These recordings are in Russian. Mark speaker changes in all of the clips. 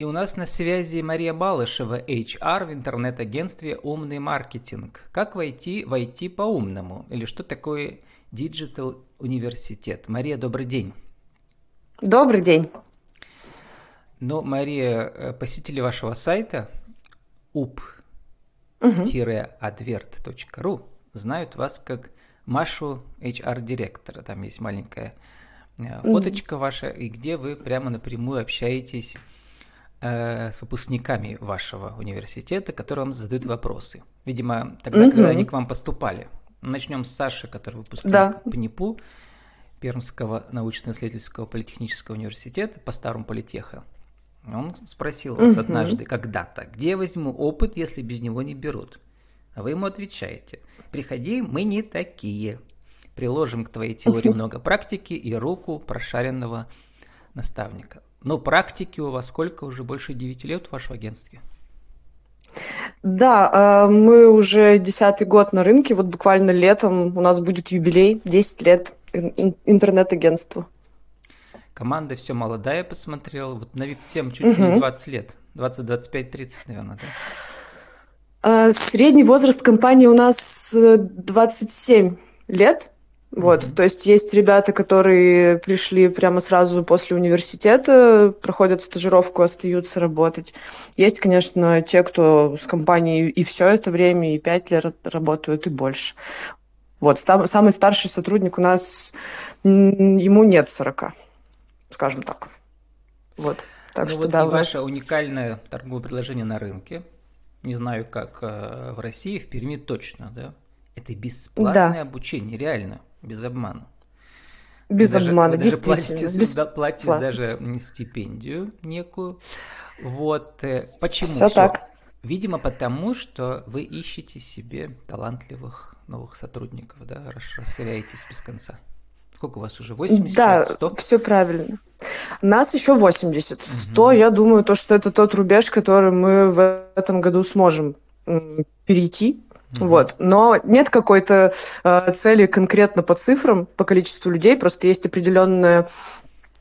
Speaker 1: И у нас на связи Мария Балышева, HR в интернет-агентстве «Умный маркетинг». Как войти в IT по-умному? Или что такое Digital университет? Мария, добрый день.
Speaker 2: Добрый день.
Speaker 1: Ну, Мария, э, посетители вашего сайта up-advert.ru знают вас как Машу HR-директора. Там есть маленькая э, фоточка ваша, и где вы прямо напрямую общаетесь Э, с выпускниками вашего университета, которые вам задают вопросы. Видимо, тогда, угу. когда они к вам поступали. Начнем с Саши, который выпускник да. ПНИПУ, Пермского научно-исследовательского политехнического университета, по старому политеха. Он спросил вас угу. однажды, когда-то, где я возьму опыт, если без него не берут? А вы ему отвечаете, приходи, мы не такие. Приложим к твоей теории много практики и руку прошаренного наставника. Но практики у вас сколько? Уже больше 9 лет в вашем агентстве?
Speaker 2: Да, а, мы уже десятый год на рынке. Вот буквально летом у нас будет юбилей, 10 лет интернет-агентству.
Speaker 1: Команда все молодая, посмотрел. Вот на вид всем чуть угу. не 20 лет. 20, 25, 30, наверное, да?
Speaker 2: А, средний возраст компании у нас 27 э, лет. Вот, mm-hmm. то есть есть ребята, которые пришли прямо сразу после университета, проходят стажировку, остаются работать. Есть, конечно, те, кто с компанией и все это время, и пять лет работают, и больше. Вот, самый старший сотрудник у нас, ему нет 40, скажем так. Вот,
Speaker 1: так ну что вот да, и ваше уникальное торговое предложение на рынке, не знаю, как э, в России, в Перми точно, да? Это бесплатное да. обучение, реально без обмана.
Speaker 2: Без даже, обмана,
Speaker 1: вы действительно. Даже платите, без... платите даже стипендию некую. Вот. Э, почему?
Speaker 2: Все, все так.
Speaker 1: Видимо, потому что вы ищете себе талантливых новых сотрудников, да, расширяетесь без конца. Сколько у вас уже? 80?
Speaker 2: Да, 100? все правильно. Нас еще 80. 100, угу. я думаю, то, что это тот рубеж, который мы в этом году сможем перейти Вот. Но нет какой-то э, цели конкретно по цифрам, по количеству людей, просто есть определенное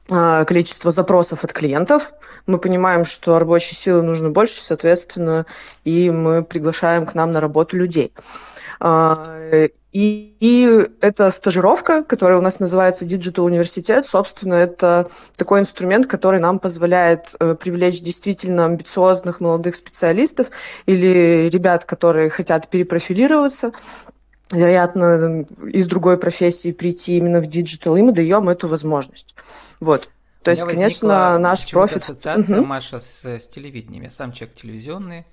Speaker 2: э, количество запросов от клиентов. Мы понимаем, что рабочей силы нужно больше, соответственно, и мы приглашаем к нам на работу людей. И, и эта стажировка, которая у нас называется Digital университет, собственно, это такой инструмент, который нам позволяет э, привлечь действительно амбициозных молодых специалистов или ребят, которые хотят перепрофилироваться, вероятно, из другой профессии прийти именно в digital, и мы даем эту возможность. Вот. То есть, конечно, наш профит...
Speaker 1: ассоциация, угу. Маша, с, с телевидением. Я сам человек телевизионный,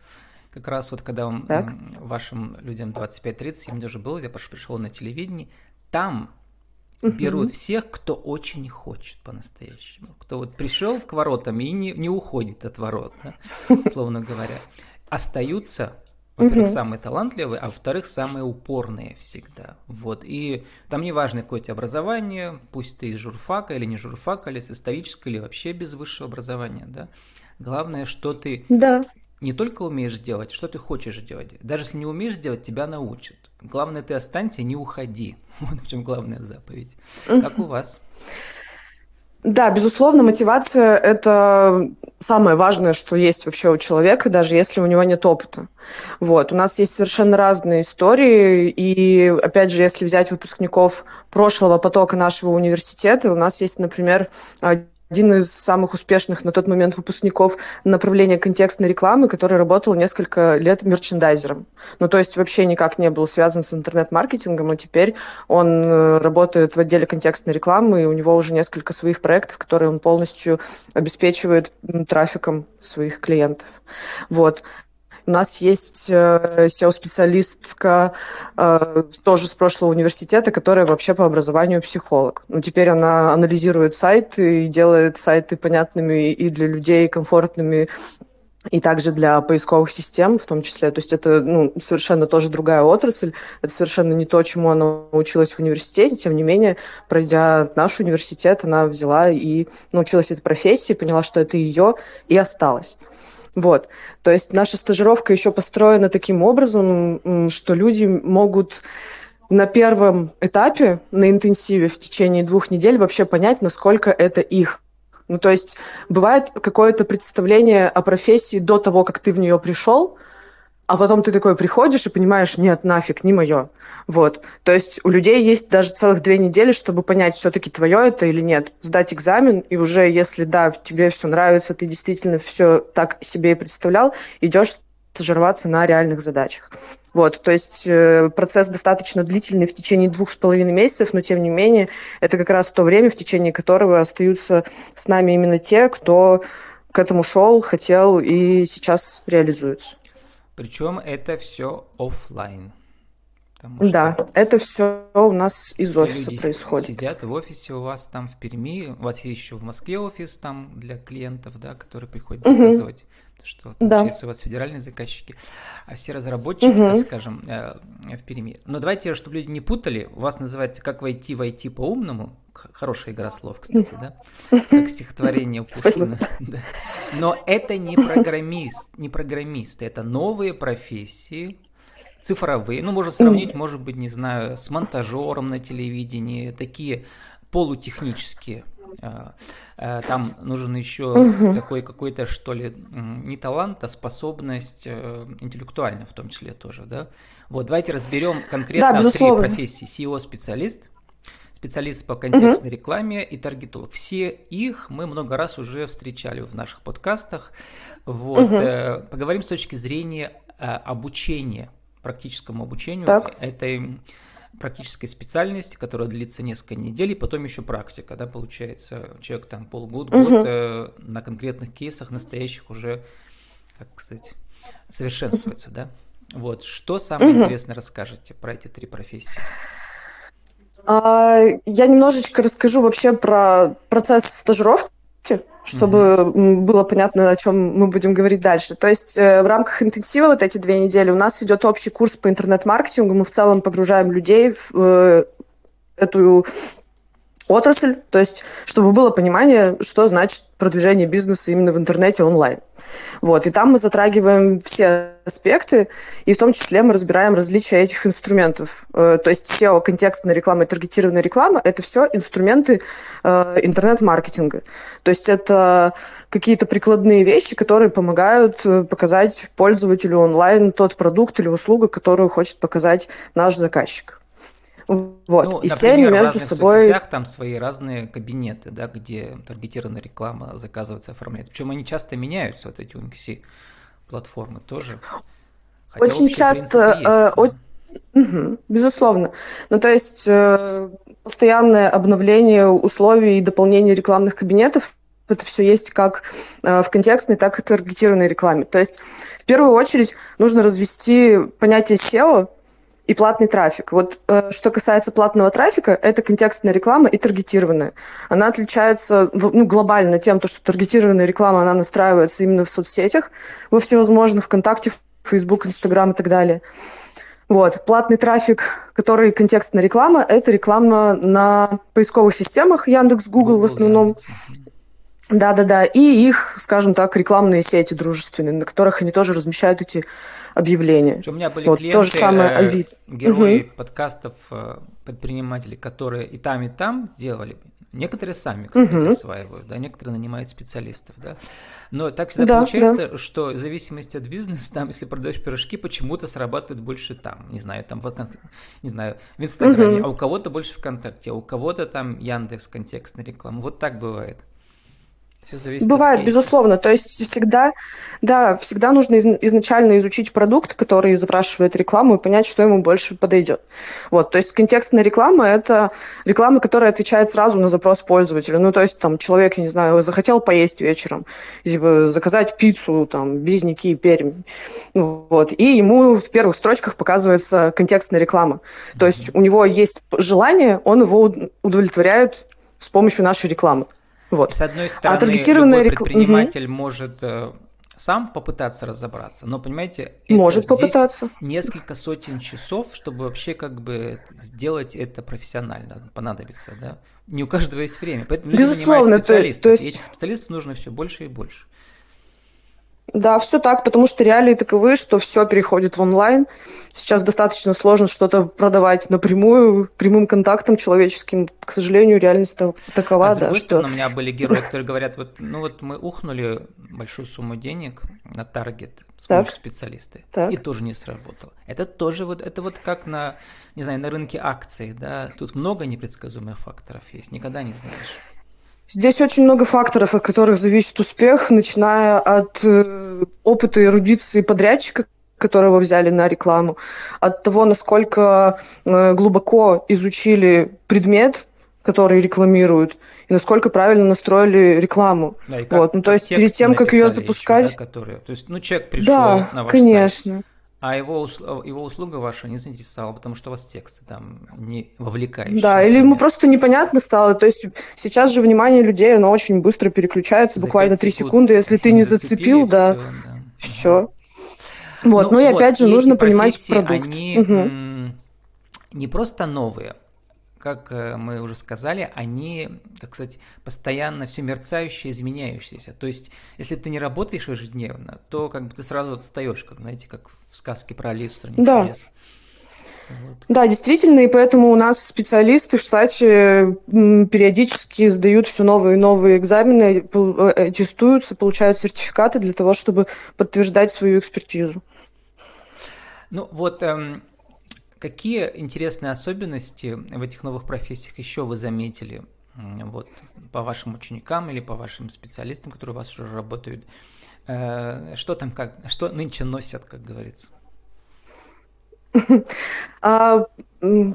Speaker 1: как раз вот когда так. вашим людям 25-30, им даже было, я пришел на телевидение, там угу. берут всех, кто очень хочет по-настоящему. Кто вот пришел к воротам и не, не уходит от ворот, да, условно говоря. Остаются во-первых, угу. самые талантливые, а во-вторых, самые упорные всегда. Вот. И там не важно, какое у тебя образование, пусть ты из журфака или не журфака, или с исторического, или вообще без высшего образования, да. Главное, что ты
Speaker 2: да
Speaker 1: не только умеешь делать, что ты хочешь делать. Даже если не умеешь делать, тебя научат. Главное, ты останься, не уходи. Вот в чем главная заповедь. Как у вас?
Speaker 2: Да, безусловно, мотивация – это самое важное, что есть вообще у человека, даже если у него нет опыта. Вот. У нас есть совершенно разные истории, и, опять же, если взять выпускников прошлого потока нашего университета, у нас есть, например, один из самых успешных на тот момент выпускников направления контекстной рекламы, который работал несколько лет мерчендайзером. Ну, то есть вообще никак не был связан с интернет-маркетингом, а теперь он э, работает в отделе контекстной рекламы, и у него уже несколько своих проектов, которые он полностью обеспечивает трафиком своих клиентов. Вот. У нас есть э, SEO-специалистка э, тоже с прошлого университета, которая вообще по образованию психолог. Ну, теперь она анализирует сайты и делает сайты понятными и для людей, комфортными и также для поисковых систем в том числе. То есть это ну, совершенно тоже другая отрасль, это совершенно не то, чему она училась в университете. Тем не менее, пройдя наш университет, она взяла и научилась этой профессии, поняла, что это ее, и осталась. Вот. То есть наша стажировка еще построена таким образом, что люди могут на первом этапе, на интенсиве в течение двух недель вообще понять, насколько это их. Ну, то есть бывает какое-то представление о профессии до того, как ты в нее пришел, а потом ты такой приходишь и понимаешь, нет, нафиг, не мое. Вот. То есть у людей есть даже целых две недели, чтобы понять, все-таки твое это или нет. Сдать экзамен, и уже если, да, тебе все нравится, ты действительно все так себе и представлял, идешь стажироваться на реальных задачах. Вот, то есть э, процесс достаточно длительный в течение двух с половиной месяцев, но тем не менее это как раз то время, в течение которого остаются с нами именно те, кто к этому шел, хотел и сейчас реализуется.
Speaker 1: Причем это все офлайн.
Speaker 2: Да, это все у нас из офиса происходит.
Speaker 1: Сидят в офисе у вас там в Перми, у вас есть еще в Москве офис там для клиентов, да, которые приходят заказывать. Угу что получается да. у вас федеральные заказчики, а все разработчики, угу. так скажем, э, в Перми. Но давайте, чтобы люди не путали, у вас называется «Как войти в IT по-умному», хорошая игра слов, кстати, да, как стихотворение Пушкина. Да. Но это не программист, не программисты, это новые профессии, цифровые, ну, можно сравнить, может быть, не знаю, с монтажером на телевидении, такие полутехнические там нужен еще угу. такой какой-то, что ли, не талант, а способность э, интеллектуальная в том числе тоже, да? Вот, давайте разберем конкретно да, три профессии. SEO-специалист, специалист по контекстной угу. рекламе и таргетолог. Все их мы много раз уже встречали в наших подкастах. Вот, угу. э, поговорим с точки зрения э, обучения, практическому обучению так. этой практической специальности, которая длится несколько недель, и потом еще практика, да, получается, человек там полгода, год угу. э, на конкретных кейсах настоящих уже, как сказать, совершенствуется, да. Вот, что самое угу. интересное расскажете про эти три профессии?
Speaker 2: А, я немножечко расскажу вообще про процесс стажировки чтобы mm-hmm. было понятно, о чем мы будем говорить дальше. То есть э, в рамках интенсива вот эти две недели у нас идет общий курс по интернет-маркетингу. Мы в целом погружаем людей в э, эту отрасль, то есть чтобы было понимание, что значит продвижение бизнеса именно в интернете онлайн. Вот, и там мы затрагиваем все аспекты, и в том числе мы разбираем различия этих инструментов. Э, то есть SEO, контекстная реклама и таргетированная реклама – это все инструменты э, интернет-маркетинга. То есть это какие-то прикладные вещи, которые помогают э, показать пользователю онлайн тот продукт или услугу, которую хочет показать наш заказчик. Вот.
Speaker 1: Ну, и например, все они между в собой... соцсетях там свои разные кабинеты, да, где таргетированная реклама заказывается, оформляется. Причем они часто меняются, вот эти UNXI платформы тоже.
Speaker 2: Хотя Очень часто... Есть, э, да? Угу, безусловно. Ну, то есть э, постоянное обновление условий и дополнение рекламных кабинетов это все есть как э, в контекстной, так и таргетированной рекламе. То есть в первую очередь нужно развести понятие SEO и платный трафик. Вот э, что касается платного трафика, это контекстная реклама и таргетированная. Она отличается ну, глобально тем, что таргетированная реклама, она настраивается именно в соцсетях, во всевозможных, ВКонтакте, Facebook, Instagram и так далее. Вот. Платный трафик, который контекстная реклама, это реклама на поисковых системах Яндекс, Google, Google в основном. Да-да-да, и их, скажем так, рекламные сети дружественные, на которых они тоже размещают эти объявления.
Speaker 1: У меня были вот, клиенты, то же самое э, герои угу. подкастов, э, предприниматели, которые и там, и там делали. Некоторые сами, кстати, угу. осваивают, да, некоторые нанимают специалистов, да. Но так всегда да, получается, да. что в зависимости от бизнеса, там, если продаешь пирожки, почему-то срабатывает больше там, не знаю, там, вот, не знаю, в Инстаграме, угу. а у кого-то больше ВКонтакте, а у кого-то там Яндекс контекстная реклама. Вот так бывает.
Speaker 2: Все зависит Бывает, безусловно. То есть всегда, да, всегда нужно из, изначально изучить продукт, который запрашивает рекламу, и понять, что ему больше подойдет. Вот, то есть контекстная реклама – это реклама, которая отвечает сразу на запрос пользователя. Ну, то есть там человек, я не знаю, захотел поесть вечером, типа, заказать пиццу, там, Березники, Пермь. Вот, и ему в первых строчках показывается контекстная реклама. То есть у него есть желание, он его удовлетворяет с помощью нашей рекламы. Вот.
Speaker 1: С одной стороны, а таргетированная любой предприниматель угу. может э, сам попытаться разобраться, но понимаете,
Speaker 2: может попытаться
Speaker 1: несколько сотен часов, чтобы вообще как бы сделать это профессионально понадобится, да. Не у каждого есть время, поэтому
Speaker 2: Безусловно,
Speaker 1: люди специалистов, то есть... и этих специалистов нужно все больше и больше.
Speaker 2: Да, все так, потому что реалии таковы, что все переходит в онлайн. Сейчас достаточно сложно что-то продавать напрямую, прямым контактом человеческим. К сожалению, реальность такова,
Speaker 1: а
Speaker 2: да, что...
Speaker 1: у меня были герои, которые говорят, вот, ну вот мы ухнули большую сумму денег на таргет с помощью специалиста,
Speaker 2: так.
Speaker 1: и тоже не сработало. Это тоже вот, это вот как на, не знаю, на рынке акций, да, тут много непредсказуемых факторов есть, никогда не знаешь.
Speaker 2: Здесь очень много факторов, от которых зависит успех, начиная от э, опыта эрудиции подрядчика, которого взяли на рекламу, от того, насколько э, глубоко изучили предмет, который рекламируют, и насколько правильно настроили рекламу.
Speaker 1: Да, и как,
Speaker 2: вот, ну, то есть перед тем, как ее запускать...
Speaker 1: Еще, да, которые... То есть, ну, человек пришел
Speaker 2: да,
Speaker 1: на ваш
Speaker 2: конечно.
Speaker 1: сайт, а его, его услуга ваша не заинтересовала, потому что у вас тексты там не вовлекающие.
Speaker 2: Да, или ему просто непонятно стало. То есть сейчас же внимание людей, оно очень быстро переключается, За буквально 3 секунды. Если ты не зацепил, да, все. Да. все. Вот, ну, ну и вот, опять же нужно понимать продукт.
Speaker 1: Они угу. не просто новые, как э, мы уже сказали, они, так сказать, постоянно все мерцающие, изменяющиеся. То есть, если ты не работаешь ежедневно, то как бы ты сразу отстаешь, как, знаете, как в сказке про Алису
Speaker 2: да. чудес. Вот. Да, действительно, и поэтому у нас специалисты в штате периодически сдают все новые и новые экзамены, э, тестуются, получают сертификаты для того, чтобы подтверждать свою экспертизу.
Speaker 1: Ну вот, эм, Какие интересные особенности в этих новых профессиях еще вы заметили вот, по вашим ученикам или по вашим специалистам, которые у вас уже работают? Э, что там, как, что нынче носят, как говорится?
Speaker 2: А,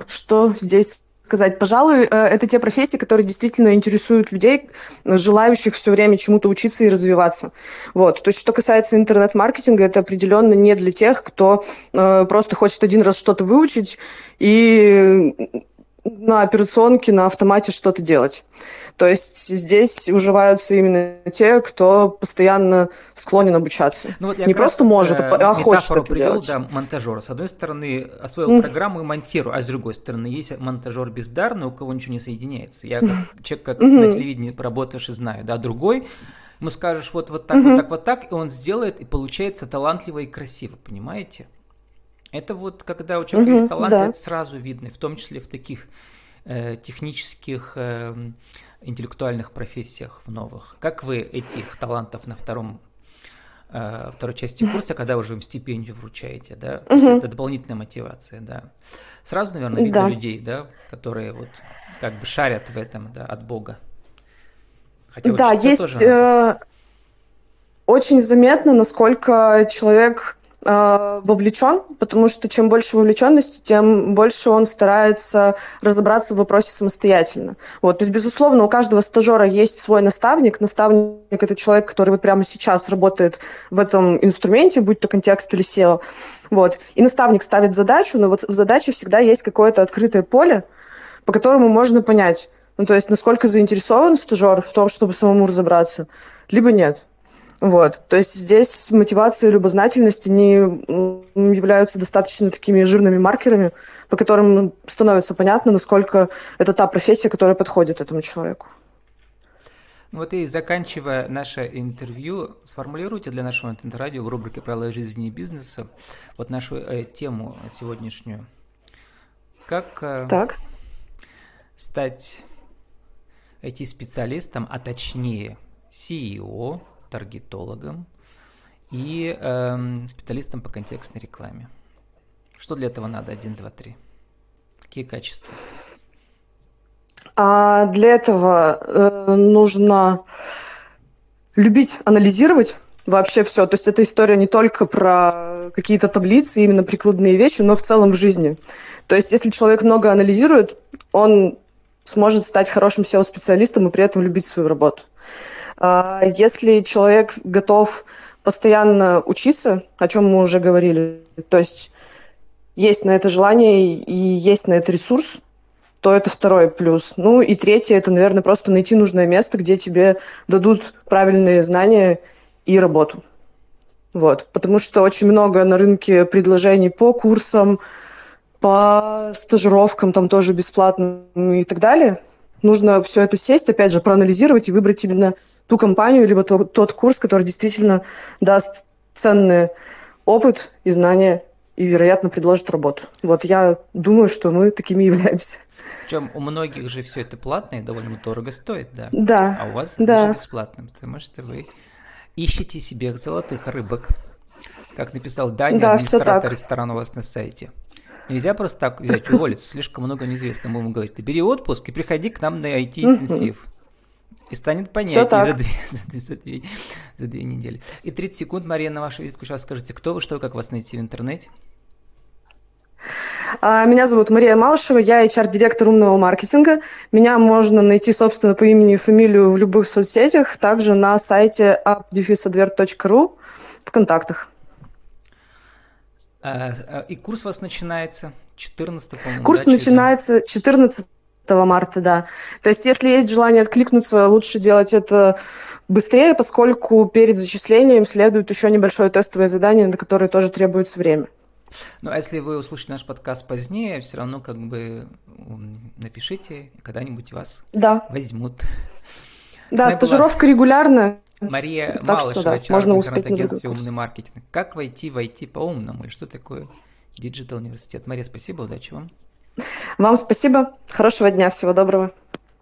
Speaker 2: что здесь сказать. Пожалуй, э, это те профессии, которые действительно интересуют людей, желающих все время чему-то учиться и развиваться. Вот. То есть, что касается интернет-маркетинга, это определенно не для тех, кто э, просто хочет один раз что-то выучить и на операционке, на автомате что-то делать. То есть здесь уживаются именно те, кто постоянно склонен обучаться. Ну, вот не просто может, а, а хочет это привел, делать.
Speaker 1: Да, монтажера. С одной стороны, освоил mm. программу и монтирую, а с другой стороны, есть монтажер бездарный, у кого ничего не соединяется. Я как человек, как mm-hmm. на телевидении поработавший, знаю. Да, другой ему скажешь вот, вот так, mm-hmm. вот так, вот так, и он сделает, и получается талантливо и красиво, понимаете? Это вот когда у человека mm-hmm, есть талант, да. это сразу видно, в том числе в таких э, технических, э, интеллектуальных профессиях в новых. Как вы этих талантов на втором э, второй части курса, когда уже им стипендию вручаете, да, mm-hmm. это дополнительная мотивация, да. Сразу, наверное, видно да. людей, да, которые вот как бы шарят в этом, да, от Бога.
Speaker 2: Хотя да, есть э, очень заметно, насколько человек э, вовлечен, потому что чем больше вовлеченности, тем больше он старается разобраться в вопросе самостоятельно. Вот, то есть, безусловно, у каждого стажера есть свой наставник. Наставник – это человек, который вот прямо сейчас работает в этом инструменте, будь то контекст или SEO. Вот. И наставник ставит задачу, но вот в задаче всегда есть какое-то открытое поле, по которому можно понять, ну, то есть, насколько заинтересован стажер в том, чтобы самому разобраться, либо нет. Вот. То есть здесь мотивация и любознательность, они являются достаточно такими жирными маркерами, по которым становится понятно, насколько это та профессия, которая подходит этому человеку.
Speaker 1: Ну вот и заканчивая наше интервью, сформулируйте для нашего интернет-радио в рубрике «Правила жизни и бизнеса» вот нашу э, тему сегодняшнюю. Как э,
Speaker 2: так.
Speaker 1: стать IT-специалистом, а точнее CEO, таргетологом и э, специалистом по контекстной рекламе. Что для этого надо? Один, два, три. Какие качества?
Speaker 2: А для этого э, нужно любить анализировать вообще все. То есть эта история не только про какие-то таблицы, именно прикладные вещи, но в целом в жизни. То есть если человек много анализирует, он сможет стать хорошим SEO-специалистом и при этом любить свою работу. А, если человек готов постоянно учиться, о чем мы уже говорили, то есть есть на это желание и есть на это ресурс, то это второй плюс. Ну и третье, это, наверное, просто найти нужное место, где тебе дадут правильные знания и работу. Вот. Потому что очень много на рынке предложений по курсам, по стажировкам, там тоже бесплатно и так далее. Нужно все это сесть, опять же, проанализировать и выбрать именно ту компанию, либо то, тот курс, который действительно даст ценный опыт и знания и, вероятно, предложит работу. Вот я думаю, что мы такими являемся.
Speaker 1: Причем у многих же все это платно и довольно дорого стоит, да?
Speaker 2: Да.
Speaker 1: А у вас
Speaker 2: да.
Speaker 1: даже бесплатно, потому что вы ищете себе золотых рыбок. Как написал Даня,
Speaker 2: да,
Speaker 1: администратор ресторана у вас на сайте. Нельзя просто так взять, уволиться, слишком много неизвестного. Ему говорить, ты бери отпуск и приходи к нам на IT-интенсив. И станет понятнее за две, за, за, две, за две недели. И 30 секунд, Мария, на вашу визитку сейчас скажите, кто вы, что, как вас найти в интернете?
Speaker 2: А, меня зовут Мария Малышева, я HR-директор умного маркетинга. Меня можно найти, собственно, по имени и фамилию в любых соцсетях, также на сайте appdefisadvert.ru в контактах.
Speaker 1: А, а, и курс у вас начинается 14 по-моему,
Speaker 2: Курс да, начинается 14 марта, да. То есть, если есть желание откликнуться, лучше делать это быстрее, поскольку перед зачислением следует еще небольшое тестовое задание, на которое тоже требуется время.
Speaker 1: Ну, а если вы услышите наш подкаст позднее, все равно как бы напишите, когда-нибудь вас
Speaker 2: да.
Speaker 1: возьмут.
Speaker 2: Да, стажировка была... регулярная.
Speaker 1: Мария так Малышева, да, можно успеть агентстве «Умный маркетинг». Как войти в IT по-умному? И что такое Digital университет? Мария, спасибо, удачи вам.
Speaker 2: Вам спасибо. Хорошего дня, всего доброго.